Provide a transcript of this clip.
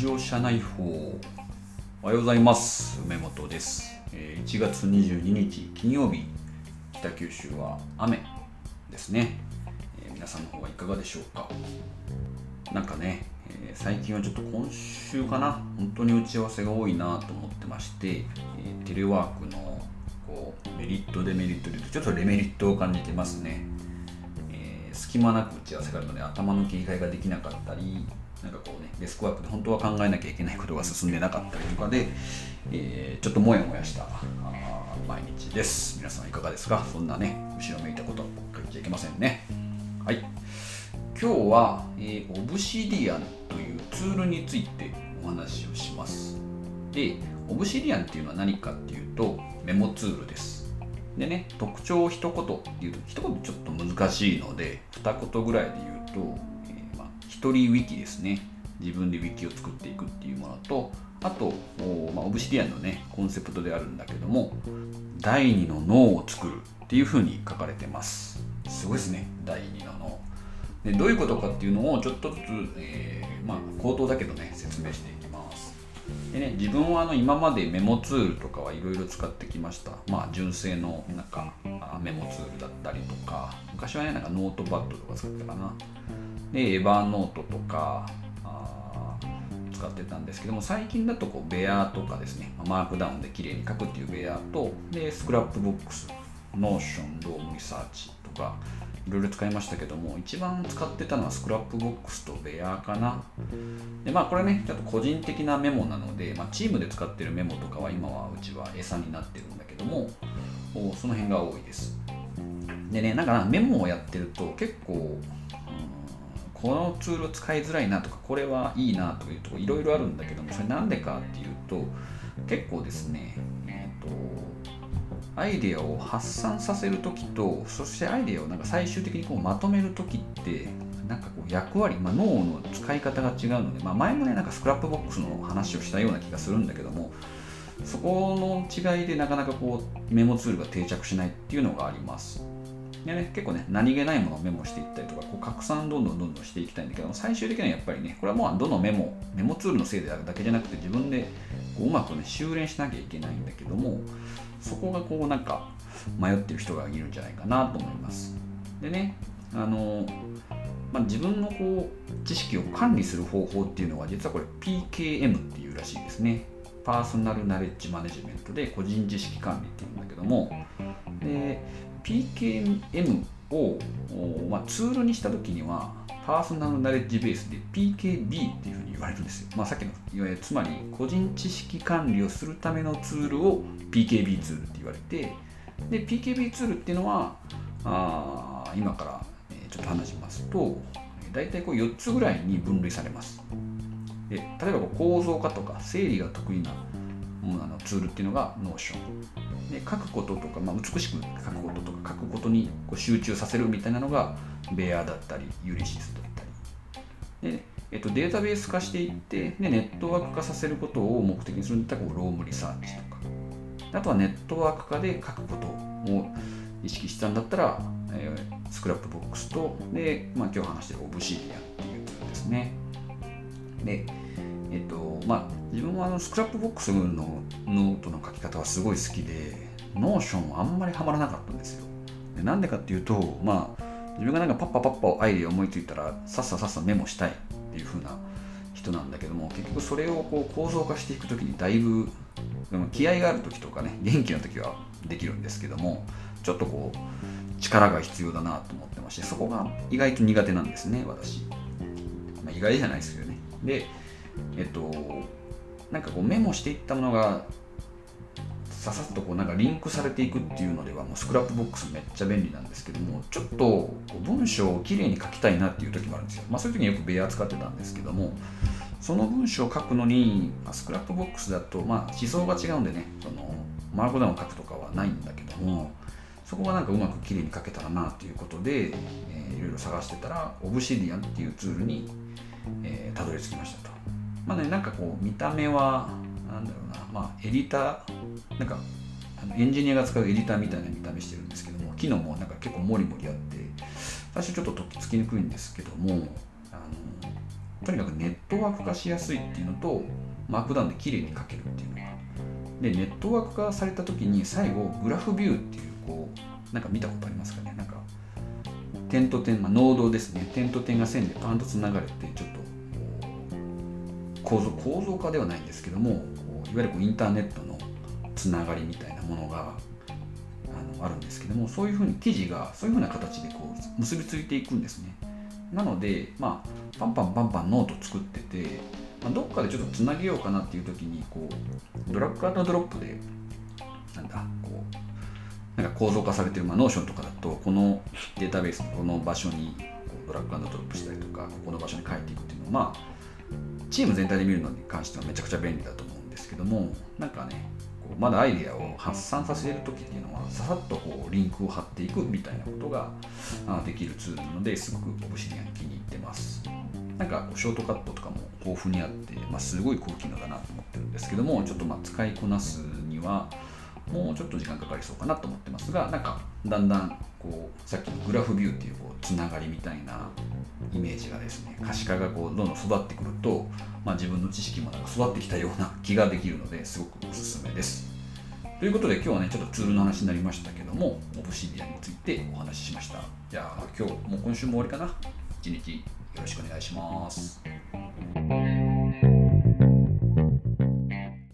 ジオ社内報。おはようございます。梅本です。えー1月22日金曜日。北九州は雨ですね、えー皆さんの方はいかがでしょうか？なんかね、えー最近はちょっと今週かな。本当に打ち合わせが多いなと思ってまして、えテレワークのこうメリットデメリットで言うとちょっとデメリットを感じてますね。えー隙間なく打ち合わせがあるので頭の切り替えができなかったりなんかこうねデスクワークで本当は考えなきゃいけないことが進んでなかったりとかで、えーちょっともやもやしたあ毎日です。皆さんいかがですか？そんなね後ろめいたこと書いちゃいけませんね。はい。今日は、えー、オブシディアンというツールについてお話をします。でオブシディアンっていうのは何かっていうとメモツールです。でね特徴を一言言うと一言ちょっと難しいので二言ぐらいで言うと、一人ウィキですね。自分でウィキを作っていくっていうものとあと、まあ、 Obsidian のねコンセプトであるんだけども第二の脳を作るっていうふうに書かれてます。すごいですね。第二の脳。でどういうことかっていうのをちょっとずつ、えーまあ口頭だけどね説明していきます。でね、自分はあの今までメモツールとかはいろいろ使ってきました。まあ純正のなんかメモツールだったりとか、昔はね、なんかノートパッドとか使ってたかな。で、 Evernote とか使ってたんですけども、最近だとこう Bear とかですね、マークダウンで綺麗に書くっていう Bear と、で、 Scrapbox、Notion、Roam Research とか、いろいろ使いましたけども、一番使ってたのは Scrapbox と Bear かな。でまあこれねちょっと個人的なメモなので、まあ、チームで使ってるメモとかは今はうちは餌になってるんだけどもその辺が多いですでねなんかメモをやってると結構、このツール使いづらいなとかこれはいいなというとこいろいろあるんだけどもそれなんでかっていうと結構ですねえっ、とアイデアを発散させるときとそしてアイデアをなんか最終的にこうまとめるときってなんかこう役割、まあ、脳の使い方が違うので、まあ、前もねなんか Scrapbox の話をしたような気がするんだけどもそこの違いでなかなかこうメモツールが定着しないっていうのがありますでね、結構ね何気ないものをメモしていったりとかこう拡散どんどんどんどんしていきたいんだけど最終的にはやっぱりねこれはもうどのメモメモツールのせいであるだけじゃなくて自分でこううまくね修練しなきゃいけないんだけどもそこがこうなんか迷ってる人がいるんじゃないかなと思います。でねあのまあ、自分のこう知識を管理する方法っていうのは実はこれ PKM っていうらしいですね。パーソナルナレッジマネジメントで個人知識管理っていうんだけどもで PKM を、まあ、ツールにした時にはパーソナルナレッジベースで PKB っていうふうに言われるんですよ、まあ、さっきのつまり個人知識管理をするためのツールを PKB ツールって言われてで PKB ツールっていうのはあ今からちょっと話しますと大体こう4つぐらいに分類されます。で例えばこう構造化とか整理が得意なものツールっていうのが Notion で書くこととか、まあ、美しく書くこととか書くことにこう集中させるみたいなのが Bear だったり Ulysses だったり。で、えっと、データベース化していってでネットワーク化させることを目的にするんだったら Roam Research とか。あとはネットワーク化で書くことを意識したんだったら、えー Scrapbox とで、まあ、今日話してる Obsidian っていうツールですね。でえっとまあ自分はあの Scrapbox のノートの書き方はすごい好きで Notion はあんまりハマらなかったんですよ。でなんでかっていうとまあ自分がなんかパッパパッパアイデア思いついたらさっささっさメモしたいっていう風な人なんだけども結局それをこう構造化していく時にだいぶでも気合がある時とかね元気な時はできるんですけどもちょっとこう力が必要だなと思ってましてそこが意外と苦手なんですね私、まあ、意外じゃないですけどね。でえっとなんかこうメモしていったものがささっとこうなんかリンクされていくっていうのではもう Scrapbox めっちゃ便利なんですけどもちょっと文章をきれいに書きたいなっていう時もあるんですよ。まあそういう時によく Bear 使ってたんですけどもその文章を書くのにまあ Scrapbox だとまあ思想が違うんでねそのマークダウンを書くとかはないんだけどもそこがなんかうまくきれいに書けたらなということで、えーいろいろ探してたら Obsidian っていうツールに、えーたどり着きましたと。まあねなんかこう見た目はなんだろうなまあエディターなんかあのエンジニアが使うエディターみたいな見た目してるんですけども機能もなんか結構モリモリあって最初ちょっととっつきにくいんですけどもあのとにかくネットワーク化しやすいっていうのとマークダウンで綺麗に書けるっていうのが。でネットワーク化された時に最後グラフビューっていうこうなんか見たことありますかね？なんか点と点、まあ、ノードですね。点と点が線でパンとつながれてちょっと構造構造化ではないんですけどもいわゆるこうインターネットのつながりみたいなものがあのあるんですけどもそういうふうに記事がそういうふうな形でこう結びついていくんですね。なのでまあパンパンパンパンノート作ってて、まあ、どっかでちょっとつなげようかなっていう時にこうドラッグアンドドロップでなんだこうなんか構造化されてる、まあ、 Notion とかだとこのデータベースこの場所にこうドラッグアンドドロップしたりとかここの場所に書いていくっていうのはまあチーム全体で見るのに関してはめちゃくちゃ便利だと思うんですけどもなんかねこうまだアイデアを発散させる時っていうのはささっとこうリンクを貼っていくみたいなことができるツールなのですごく Obsidian 気に入ってます。なんかショートカットとかも豊富にあって、まあ、すごい高機能だなと思ってるんですけどもちょっとまあ使いこなすにはもうちょっと時間かかりそうかなと思ってますがなんかだんだんこうさっきのグラフビューっていうこうつながりみたいなイメージがですね可視化がこうどんどん育ってくると、まあ、自分の知識もなんか育ってきたような気ができるのですごくおすすめです。ということで今日はねちょっとツールの話になりましたけどもオブシディアについてお話ししましたじゃあ今日もう今週も終わりかな一日よろしくお願いします。